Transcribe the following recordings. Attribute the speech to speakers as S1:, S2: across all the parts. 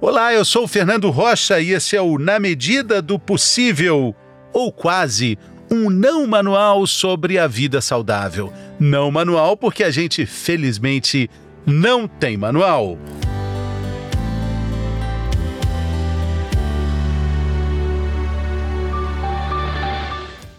S1: Olá, eu sou o Fernando Rocha e esse é o Na Medida do Possível, ou quase, um não manual sobre a vida saudável. Não manual porque a gente, felizmente, não tem manual.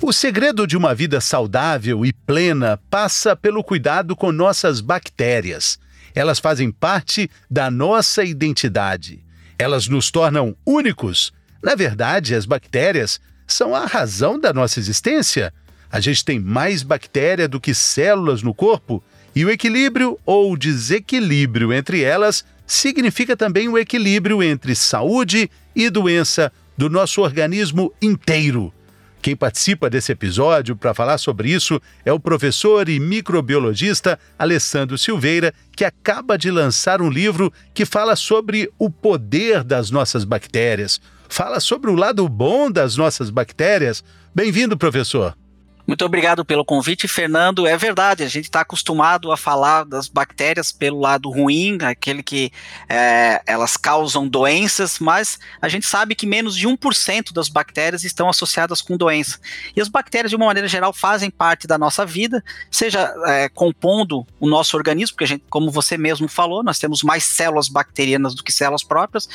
S1: O segredo de uma vida saudável e plena passa pelo cuidado com nossas bactérias. Elas fazem parte da nossa identidade. Elas nos tornam únicos. Na verdade, as bactérias são a razão da nossa existência. A gente tem mais bactéria do que células no corpo, e o equilíbrio ou desequilíbrio entre elas significa também o equilíbrio entre saúde e doença do nosso organismo inteiro. Quem participa desse episódio para falar sobre isso é o professor e microbiologista Alessandro Silveira, que acaba de lançar um livro que fala sobre o poder das nossas bactérias. Fala sobre o lado bom das nossas bactérias. Bem-vindo, professor.
S2: Muito obrigado pelo convite, Fernando. É verdade, a gente está acostumado a falar das bactérias pelo lado ruim, aquele que é, elas causam doenças, mas a gente sabe que menos de 1% das bactérias estão associadas com doença. E as bactérias, de uma maneira geral, fazem parte da nossa vida, seja é, compondo o nosso organismo, porque a gente, como você mesmo falou, nós temos mais células bacterianas do que células próprias,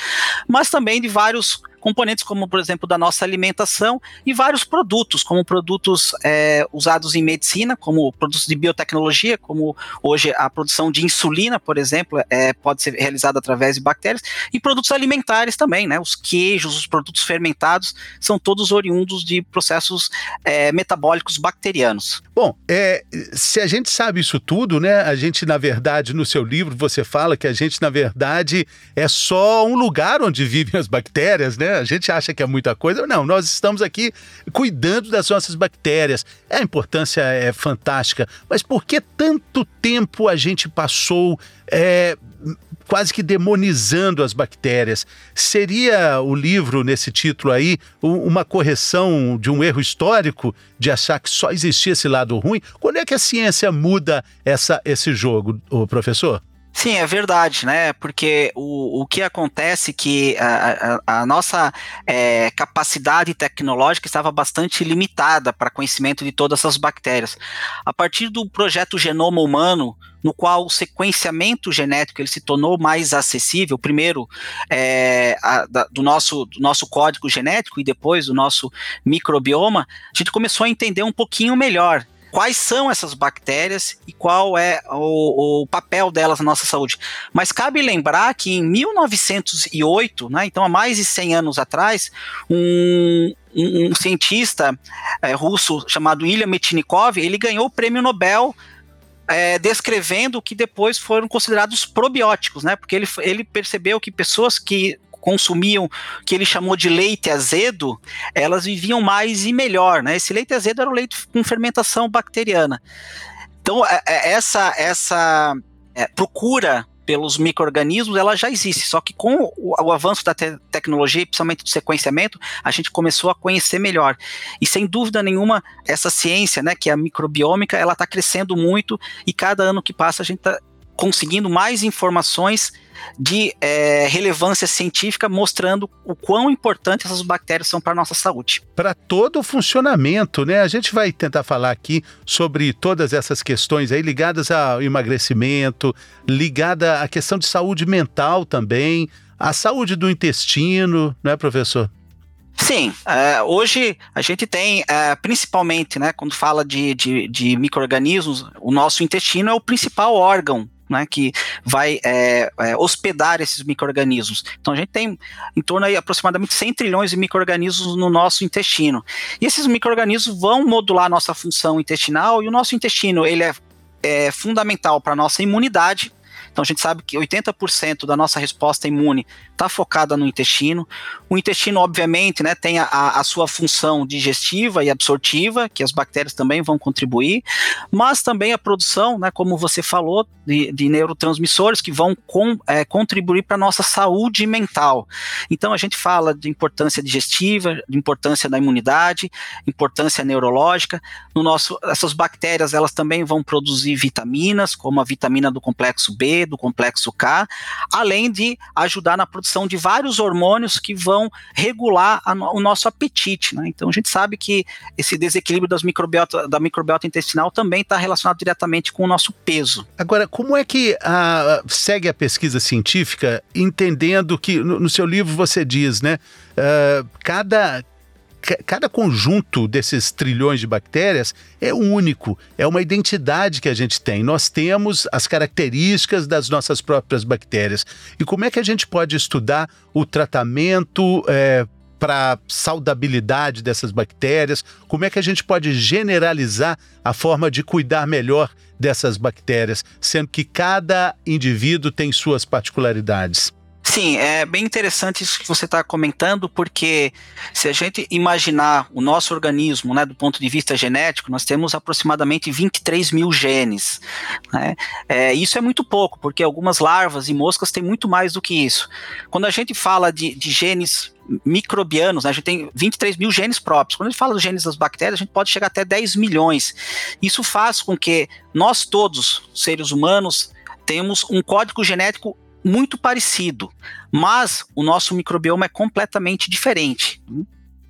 S2: mas também de vários componentes como, por exemplo, da nossa alimentação e vários produtos, como produtos é, usados em medicina, como produtos de biotecnologia, como hoje a produção de insulina, por exemplo, é, pode ser realizada através de bactérias, e produtos alimentares também, né? Os queijos, os produtos fermentados, são todos oriundos de processos é, metabólicos bacterianos.
S1: Bom, é, se a gente sabe isso tudo, né? A gente, na verdade, no seu livro, você fala que a gente, na verdade, é só um lugar onde vivem as bactérias, né? A gente acha que é muita coisa. Não, nós estamos aqui cuidando das nossas bactérias. A importância é fantástica, mas por que tanto tempo a gente passou é, quase que demonizando as bactérias? Seria o livro, nesse título aí, uma correção de um erro histórico de achar que só existia esse lado ruim? Quando é que a ciência muda essa, esse jogo, professor?
S2: Sim, é verdade, né? Porque o, o que acontece é que a, a, a nossa é, capacidade tecnológica estava bastante limitada para conhecimento de todas essas bactérias. A partir do projeto Genoma Humano, no qual o sequenciamento genético ele se tornou mais acessível, primeiro é, a, da, do, nosso, do nosso código genético e depois do nosso microbioma, a gente começou a entender um pouquinho melhor quais são essas bactérias e qual é o, o, papel delas na nossa saúde. Mas cabe lembrar que em 1908, né, então há mais de 100 anos atrás, um, um, um cientista é, russo chamado Ilya Metchnikov, ele ganhou o prêmio Nobel é, descrevendo o que depois foram considerados probióticos, né? Porque ele, ele percebeu que pessoas que consumiam que ele chamou de leite azedo, elas viviam mais e melhor, né? Esse leite azedo era o leite com fermentação bacteriana. Então, é, é, essa, essa é, procura pelos micro-organismos, ela já existe, só que com o, o avanço da te tecnologia, principalmente do sequenciamento, a gente começou a conhecer melhor. E sem dúvida nenhuma, essa ciência, né, que é a microbiômica, ela está crescendo muito e cada ano que passa a gente está conseguindo mais informações de é, relevância científica mostrando o quão importantes essas bactérias são para a nossa saúde.
S1: Para todo o funcionamento, né? A gente vai tentar falar aqui sobre todas essas questões aí ligadas ao emagrecimento, ligada à questão de saúde mental também, a saúde do intestino, não é, professor?
S2: Sim, é, hoje a gente tem, é, principalmente, né, quando fala de, de, de micro-organismos, o nosso intestino é o principal órgão né, que vai é, é, hospedar esses micro-organismos. Então a gente tem em torno de aproximadamente 100 trilhões de micro-organismos no nosso intestino. E esses micro-organismos vão modular a nossa função intestinal e o nosso intestino ele é, é fundamental para a nossa imunidade, então a gente sabe que 80% da nossa resposta imune está focada no intestino. O intestino, obviamente, né, tem a, a, sua função digestiva e absortiva, que as bactérias também vão contribuir, mas também a produção, né, como você falou, de, de neurotransmissores que vão com, é, contribuir para a nossa saúde mental. Então a gente fala de importância digestiva, de importância da imunidade, importância neurológica. No nosso, essas bactérias elas também vão produzir vitaminas, como a vitamina do complexo B, Do complexo K, além de ajudar na produção de vários hormônios que vão regular a, o nosso apetite. Né? Então a gente sabe que esse desequilíbrio das microbiota, da microbiota intestinal também está relacionado diretamente com o nosso peso.
S1: Agora, como é que a, segue a pesquisa científica, entendendo que no, no seu livro você diz, né? Uh, cada, cada conjunto desses trilhões de bactérias é único, é uma identidade que a gente tem. Nós temos as características das nossas próprias bactérias. E como é que a gente pode estudar o tratamento é, para saudabilidade dessas bactérias? Como é que a gente pode generalizar a forma de cuidar melhor dessas bactérias, sendo que cada indivíduo tem suas particularidades?
S2: Sim, é bem interessante isso que você está comentando, porque se a gente imaginar o nosso organismo, né, do ponto de vista genético, nós temos aproximadamente 23 mil genes. Né? É, isso é muito pouco, porque algumas larvas e moscas têm muito mais do que isso. Quando a gente fala de, de genes microbianos, né, a gente tem 23 mil genes próprios. Quando a gente fala dos genes das bactérias, a gente pode chegar até 10 milhões. Isso faz com que nós todos, seres humanos, temos um código genético muito parecido, mas o nosso microbioma é completamente diferente.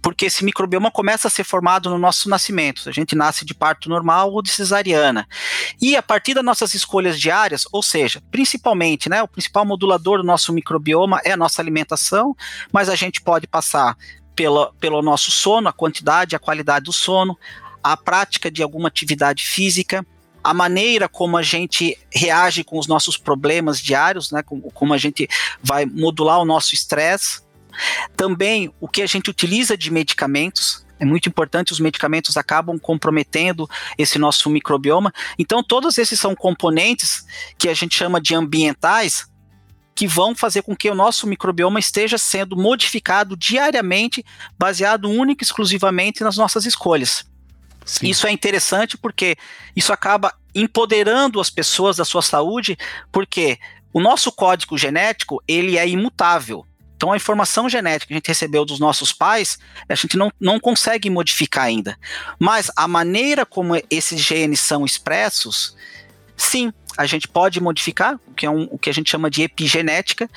S2: Porque esse microbioma começa a ser formado no nosso nascimento. A gente nasce de parto normal ou de cesariana. E a partir das nossas escolhas diárias, ou seja, principalmente, né, o principal modulador do nosso microbioma é a nossa alimentação, mas a gente pode passar pela, pelo nosso sono, a quantidade, a qualidade do sono, a prática de alguma atividade física, a maneira como a gente reage com os nossos problemas diários, né, como, como a gente vai modular o nosso estresse. Também o que a gente utiliza de medicamentos, é muito importante, os medicamentos acabam comprometendo esse nosso microbioma. Então, todos esses são componentes que a gente chama de ambientais, que vão fazer com que o nosso microbioma esteja sendo modificado diariamente, baseado único e exclusivamente nas nossas escolhas. Sim. Isso é interessante porque isso acaba empoderando as pessoas da sua saúde, porque o nosso código genético ele é imutável. Então a informação genética que a gente recebeu dos nossos pais, a gente não, não consegue modificar ainda. Mas a maneira como esses genes são expressos, sim, a gente pode modificar, o que é um, o que a gente chama de epigenética,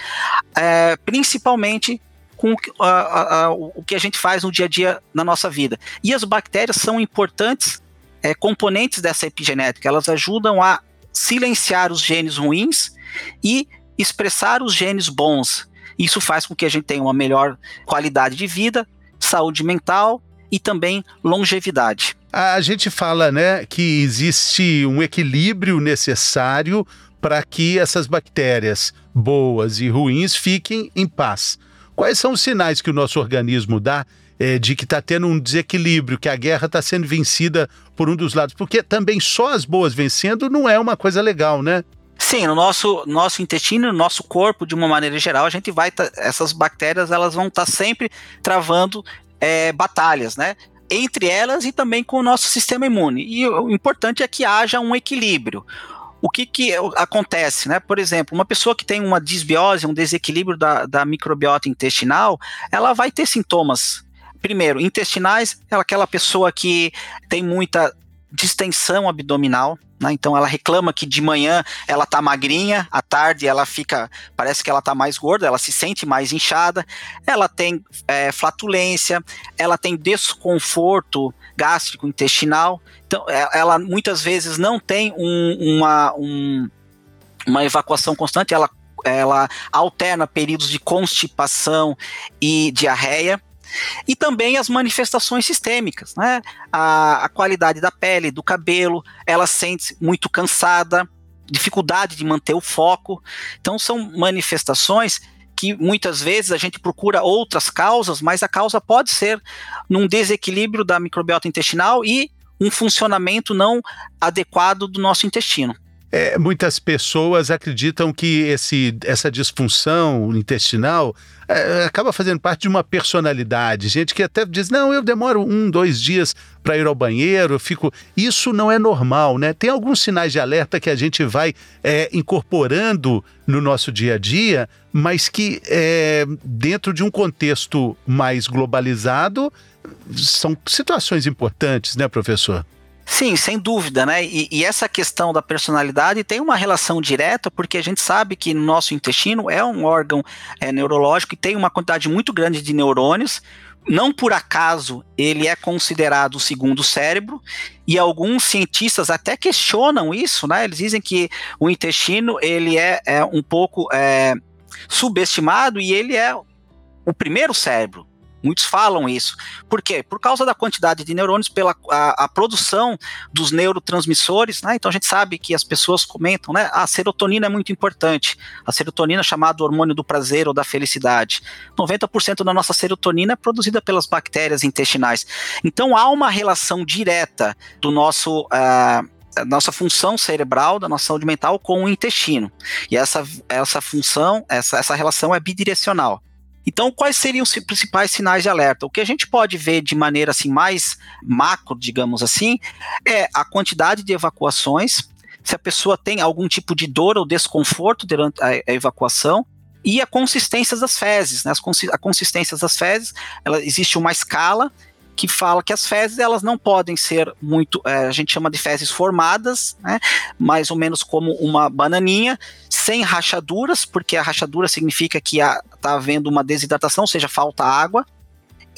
S2: é, principalmente com a, a, o que a gente faz no dia a dia na nossa vida. E as bactérias são importantes é, componentes dessa epigenética, elas ajudam a silenciar os genes ruins e expressar os genes bons. Isso faz com que a gente tenha uma melhor qualidade de vida, saúde mental e também longevidade.
S1: A gente fala, né, que existe um equilíbrio necessário para que essas bactérias boas e ruins fiquem em paz. Quais são os sinais que o nosso organismo dá é, de que está tendo um desequilíbrio, que a guerra está sendo vencida por um dos lados? Porque também só as boas vencendo não é uma coisa legal, né?
S2: Sim, no nosso, nosso intestino, no nosso corpo, de uma maneira geral, a gente vai. Tá, essas bactérias elas vão estar tá sempre travando é, batalhas, né? Entre elas e também com o nosso sistema imune. E o importante é que haja um equilíbrio o que, que acontece, né? Por exemplo, uma pessoa que tem uma disbiose, um desequilíbrio da, da microbiota intestinal, ela vai ter sintomas. Primeiro, intestinais, é aquela pessoa que tem muita distensão abdominal, né? Então ela reclama que de manhã ela tá magrinha, à tarde ela fica, parece que ela tá mais gorda, ela se sente mais inchada, ela tem é, flatulência, ela tem desconforto gástrico intestinal, então é, ela muitas vezes não tem um, uma, um, uma evacuação constante, ela ela alterna períodos de constipação e diarreia. E também as manifestações sistêmicas, né? A, a qualidade da pele, do cabelo, ela sente muito cansada, dificuldade de manter o foco. Então, são manifestações que muitas vezes a gente procura outras causas, mas a causa pode ser num desequilíbrio da microbiota intestinal e um funcionamento não adequado do nosso intestino.
S1: É, muitas pessoas acreditam que esse, essa disfunção intestinal é, acaba fazendo parte de uma personalidade. Gente que até diz: não, eu demoro um, dois dias para ir ao banheiro, fico. Isso não é normal, né? Tem alguns sinais de alerta que a gente vai é, incorporando no nosso dia a dia, mas que é, dentro de um contexto mais globalizado são situações importantes, né, professor?
S2: Sim, sem dúvida, né? E, e, essa questão da personalidade tem uma relação direta, porque a gente sabe que no nosso intestino é um órgão é, neurológico e tem uma quantidade muito grande de neurônios. Não por acaso ele é considerado o segundo cérebro, e alguns cientistas até questionam isso, né? Eles dizem que o intestino ele é, é um pouco é, subestimado e ele é o primeiro cérebro. Muitos falam isso. Por quê? Por causa da quantidade de neurônios, pela a, a produção dos neurotransmissores, né? Então a gente sabe que as pessoas comentam, né? A serotonina é muito importante. A serotonina é chamada hormônio do prazer ou da felicidade. 90% da nossa serotonina é produzida pelas bactérias intestinais. Então há uma relação direta do nosso uh, nossa função cerebral, da nossa saúde mental com o intestino. E essa, essa função, essa, essa relação é bidirecional. Então, quais seriam os principais sinais de alerta? O que a gente pode ver de maneira assim mais macro, digamos assim, é a quantidade de evacuações, se a pessoa tem algum tipo de dor ou desconforto durante a, a evacuação, e a consistência das fezes, né? A consistência das fezes, ela, existe uma escala que fala que as fezes elas não podem ser muito, é, a gente chama de fezes formadas, né, mais ou menos como uma bananinha, sem rachaduras, porque a rachadura significa que está havendo uma desidratação, ou seja, falta água,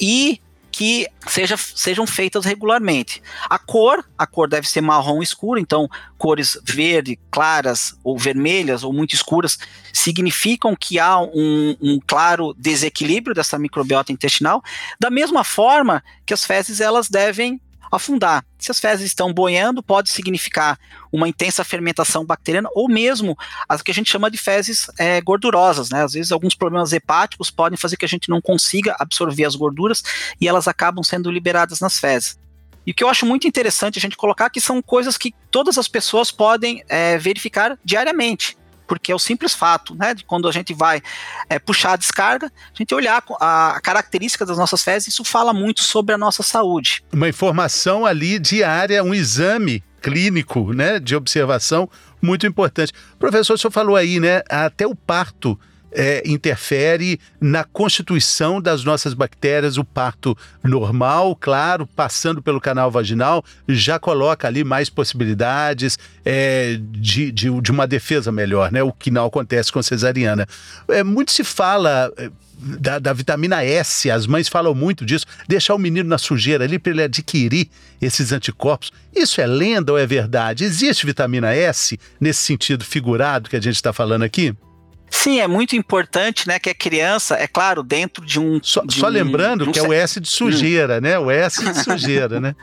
S2: e que seja, sejam feitas regularmente. A cor, a cor deve ser marrom escuro, então cores verde, claras ou vermelhas ou muito escuras significam que há um, um, claro desequilíbrio dessa microbiota intestinal. Da mesma forma que as fezes elas devem afundar. Se as fezes estão boiando, pode significar uma intensa fermentação bacteriana ou mesmo as que a gente chama de fezes é, gordurosas. Né? Às vezes, alguns problemas hepáticos podem fazer que a gente não consiga absorver as gorduras e elas acabam sendo liberadas nas fezes. E o que eu acho muito interessante a gente colocar que são coisas que todas as pessoas podem é, verificar diariamente porque é o simples fato, né, de quando a gente vai é, puxar a descarga, a gente olhar a característica das nossas fezes, isso fala muito sobre a nossa saúde.
S1: Uma informação ali diária, um exame clínico, né, de observação muito importante. Professor, o senhor falou aí, né, até o parto é, interfere na constituição das nossas bactérias. O parto normal, claro, passando pelo canal vaginal, já coloca ali mais possibilidades é, de, de, de, uma defesa melhor, né? O que não acontece com cesariana. É, muito se fala. É, da, da, vitamina S, as mães falam muito disso, deixar o menino na sujeira ali para ele adquirir esses anticorpos. Isso é lenda ou é verdade? Existe vitamina S nesse sentido figurado que a gente está falando aqui?
S2: Sim, é muito importante, né, que a criança, é claro, dentro de um.
S1: Só,
S2: de
S1: só um, lembrando um que é o S de sujeira, hum. né? O S de sujeira, né?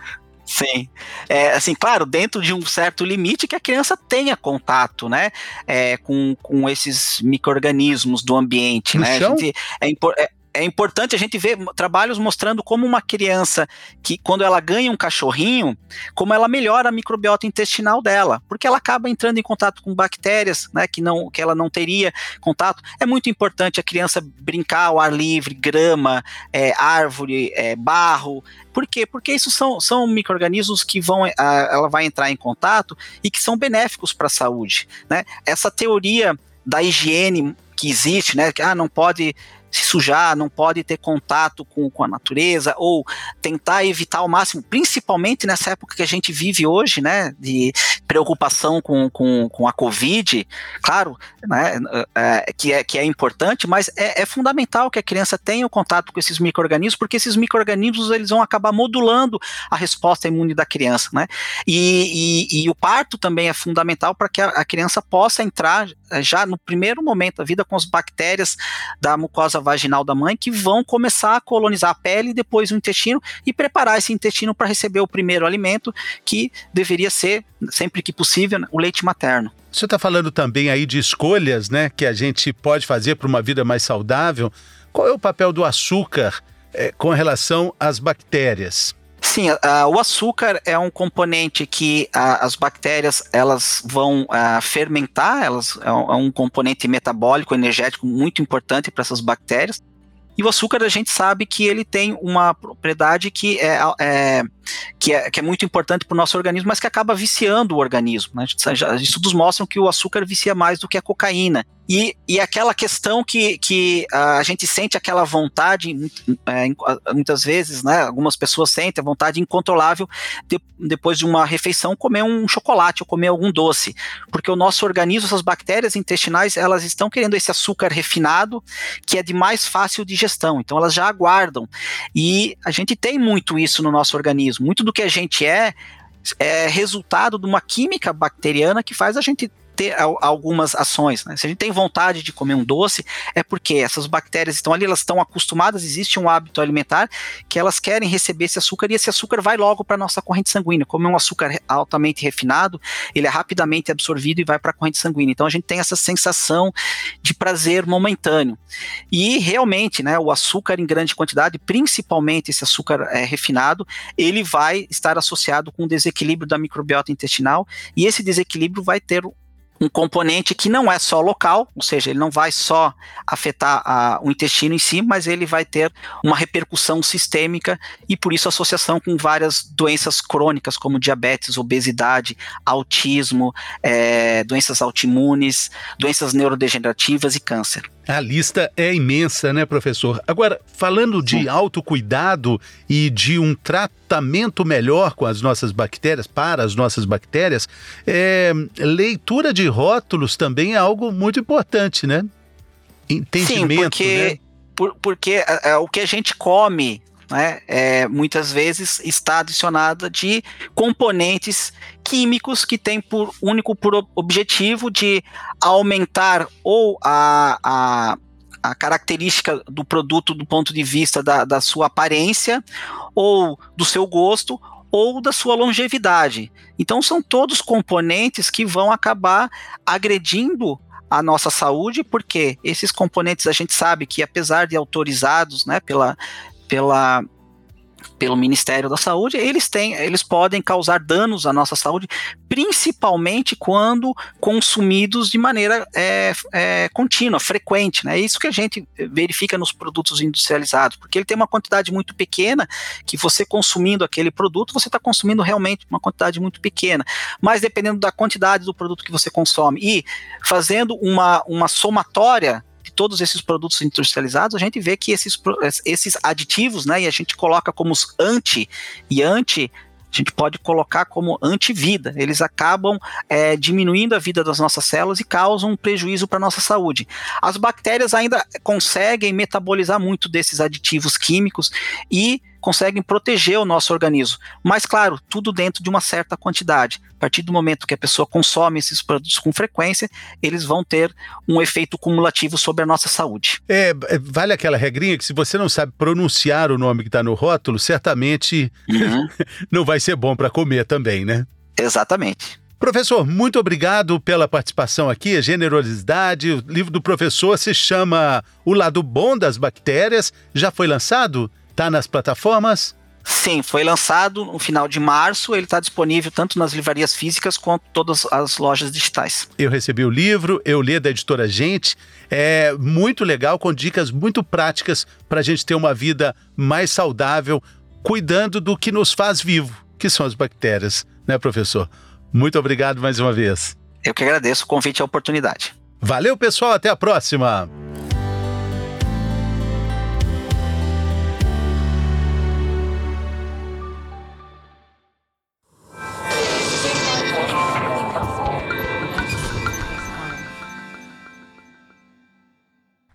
S2: Sim, é, assim, claro, dentro de um certo limite que a criança tenha contato, né, é, com, com esses micro-organismos do ambiente, no né, chão? Gente, é, é, é importante a gente ver trabalhos mostrando como uma criança que, quando ela ganha um cachorrinho, como ela melhora a microbiota intestinal dela, porque ela acaba entrando em contato com bactérias, né, que, não, que ela não teria contato. É muito importante a criança brincar ao ar livre, grama, é, árvore, é, barro. Por quê? Porque isso são, são micro-organismos que vão, a, ela vai entrar em contato e que são benéficos para a saúde. Né? Essa teoria da higiene que existe, né? Que ah, não pode se sujar, não pode ter contato com, com a natureza, ou tentar evitar ao máximo, principalmente nessa época que a gente vive hoje, né, de preocupação com, com, com a Covid, claro, né, é, que, é, que é importante, mas é, é fundamental que a criança tenha o contato com esses micro-organismos, porque esses micro-organismos eles vão acabar modulando a resposta imune da criança, né, e, e, e o parto também é fundamental para que a, a criança possa entrar eh, já no primeiro momento da vida com as bactérias da mucosa vaginal da mãe que vão começar a colonizar a pele e depois o intestino e preparar esse intestino para receber o primeiro alimento que deveria ser, sempre que possível, o leite materno.
S1: Você está falando também aí de escolhas, né, que a gente pode fazer para uma vida mais saudável. Qual é o papel do açúcar é, com relação às bactérias?
S2: Sim, o açúcar é um componente que as bactérias elas vão fermentar, elas é um, é um componente metabólico energético muito importante para essas bactérias. E o açúcar a gente sabe que ele tem uma propriedade que é, é que é, que é muito importante para o nosso organismo, mas que acaba viciando o organismo. Né? Estudos mostram que o açúcar vicia mais do que a cocaína. E, e aquela questão que, que a gente sente aquela vontade, é, muitas vezes, né, algumas pessoas sentem a vontade incontrolável de, depois de uma refeição comer um chocolate ou comer algum doce, porque o nosso organismo, essas bactérias intestinais, elas estão querendo esse açúcar refinado, que é de mais fácil digestão, então elas já aguardam. E a gente tem muito isso no nosso organismo, muito do que a gente é é resultado de uma química bacteriana que faz a gente ter algumas ações. Né? Se a gente tem vontade de comer um doce, é porque essas bactérias estão ali, elas estão acostumadas, existe um hábito alimentar que elas querem receber esse açúcar e esse açúcar vai logo para a nossa corrente sanguínea. Como é um açúcar altamente refinado, ele é rapidamente absorvido e vai para a corrente sanguínea. Então a gente tem essa sensação de prazer momentâneo. E realmente, né, o açúcar em grande quantidade, principalmente esse açúcar é, refinado, ele vai estar associado com o desequilíbrio da microbiota intestinal e esse desequilíbrio vai ter um componente que não é só local, ou seja, ele não vai só afetar a, o intestino em si, mas ele vai ter uma repercussão sistêmica e por isso associação com várias doenças crônicas como diabetes, obesidade, autismo, é, doenças autoimunes, doenças neurodegenerativas e câncer.
S1: A lista é imensa, né, professor? Agora, falando de autocuidado e de um tratamento melhor com as nossas bactérias, para as nossas bactérias, é, leitura de rótulos também é algo muito importante, né?
S2: Entendimento, Sim, porque, né? Por, porque é, é, o que a gente come né, é, muitas vezes está adicionada de componentes químicos que têm por único por objetivo de aumentar ou a, a, a característica do produto do ponto de vista da, da sua aparência ou do seu gosto ou da sua longevidade. Então são todos componentes que vão acabar agredindo a nossa saúde, porque esses componentes a gente sabe que apesar de autorizados, né, pela, pela pelo Ministério da Saúde, eles têm, eles podem causar danos à nossa saúde, principalmente quando consumidos de maneira é, é, contínua, frequente. Né? É isso que a gente verifica nos produtos industrializados, porque ele tem uma quantidade muito pequena, que você consumindo aquele produto, você está consumindo realmente uma quantidade muito pequena. Mas dependendo da quantidade do produto que você consome e fazendo uma, uma somatória todos esses produtos industrializados, a gente vê que esses, esses aditivos, né, e a gente coloca como os anti, e anti a gente pode colocar como antivida. Eles acabam é, diminuindo a vida das nossas células e causam um prejuízo para a nossa saúde. As bactérias ainda conseguem metabolizar muito desses aditivos químicos e conseguem proteger o nosso organismo. Mas, claro, tudo dentro de uma certa quantidade. A partir do momento que a pessoa consome esses produtos com frequência, eles vão ter um efeito cumulativo sobre a nossa saúde.
S1: É, é vale aquela regrinha que se você não sabe pronunciar o nome que está no rótulo, certamente uhum. não vai ser bom para comer também, né?
S2: Exatamente.
S1: Professor, muito obrigado pela participação aqui, a generosidade. O livro do professor se chama O Lado Bom das Bactérias. Já foi lançado? Está nas plataformas?
S2: Sim, foi lançado no final de março. Ele está disponível tanto nas livrarias físicas quanto todas as lojas digitais.
S1: Eu recebi o livro, eu li da editora Gente. É muito legal, com dicas muito práticas para a gente ter uma vida mais saudável, cuidando do que nos faz vivo, que são as bactérias, né, professor? Muito obrigado mais uma vez.
S2: Eu que agradeço o convite e a oportunidade.
S1: Valeu, pessoal. Até a próxima.